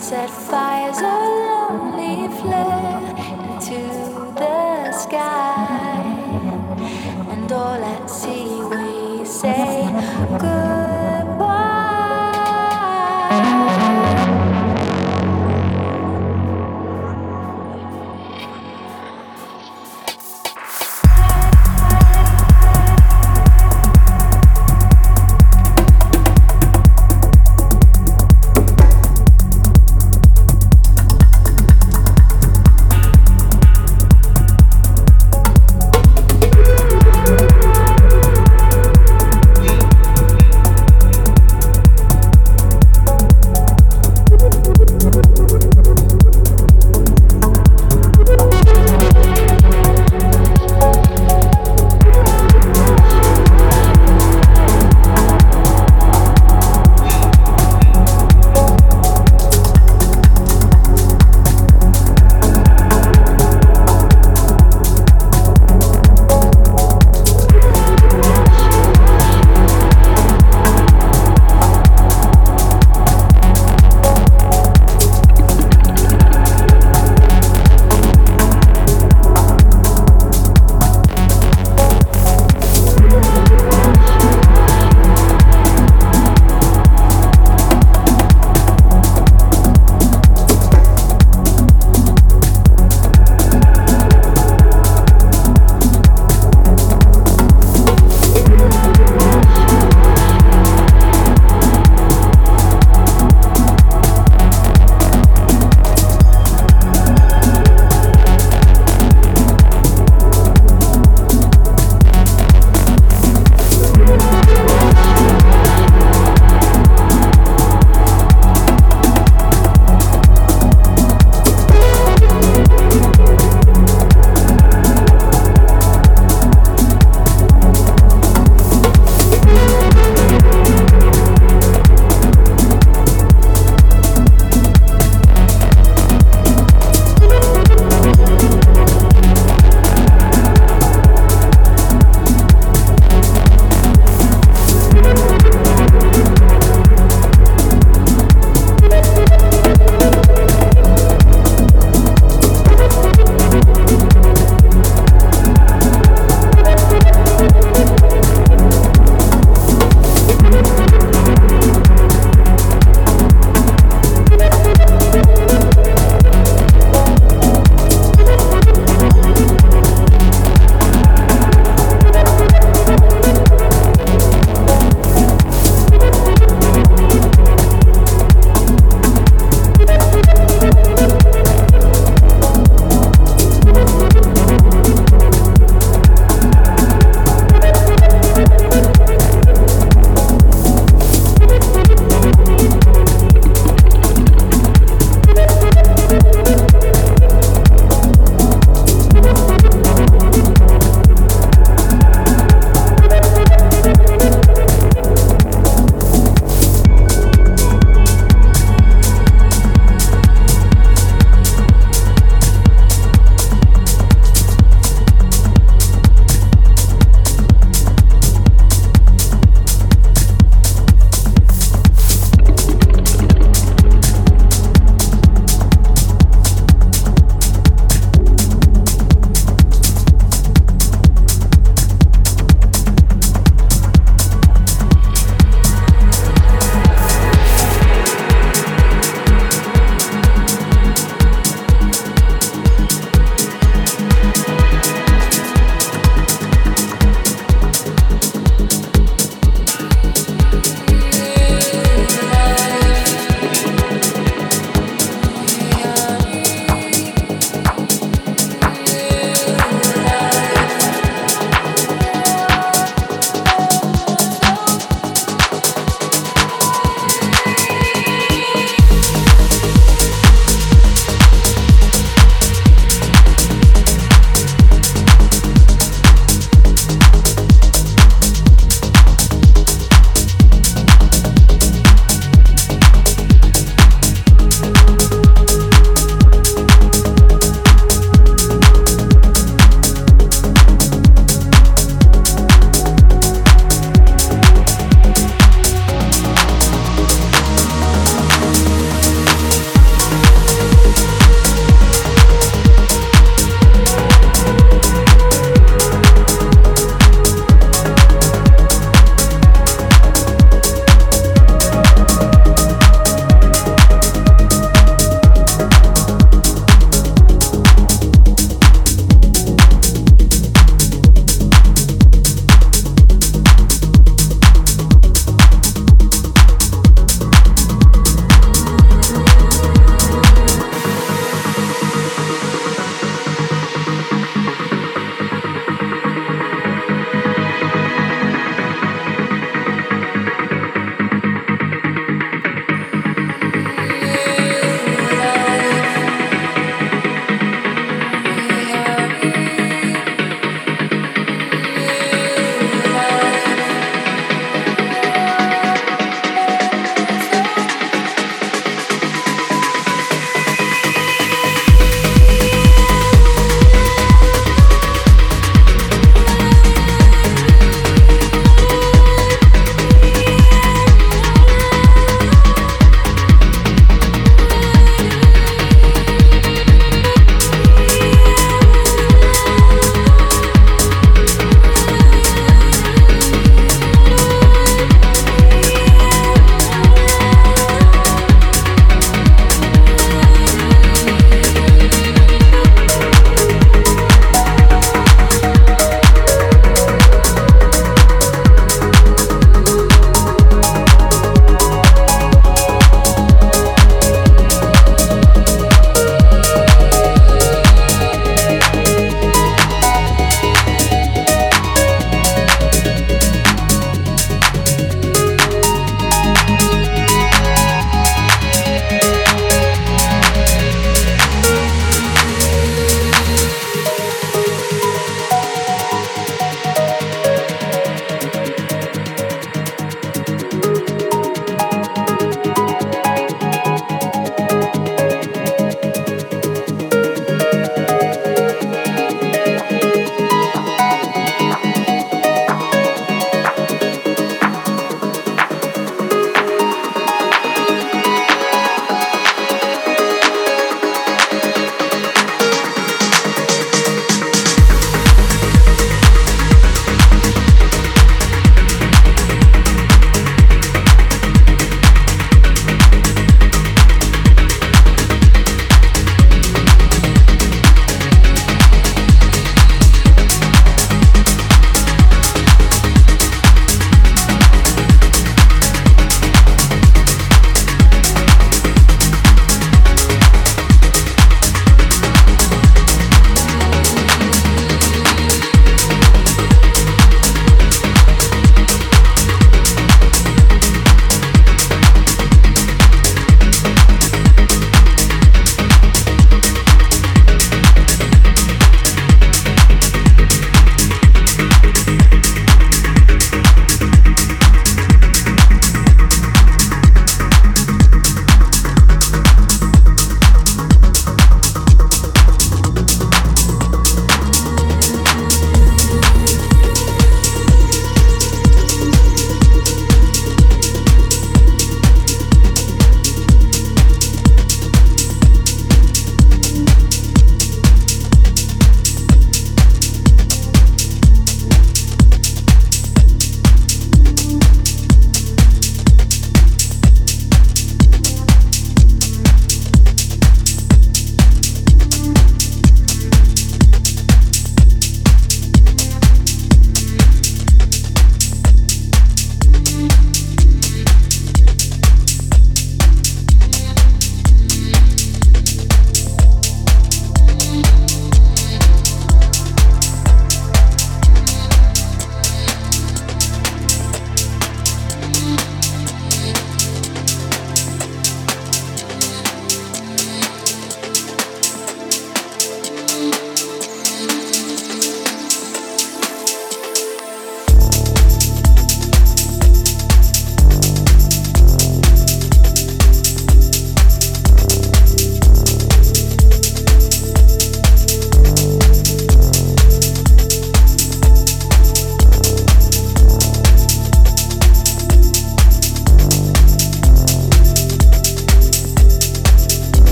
sunset fire.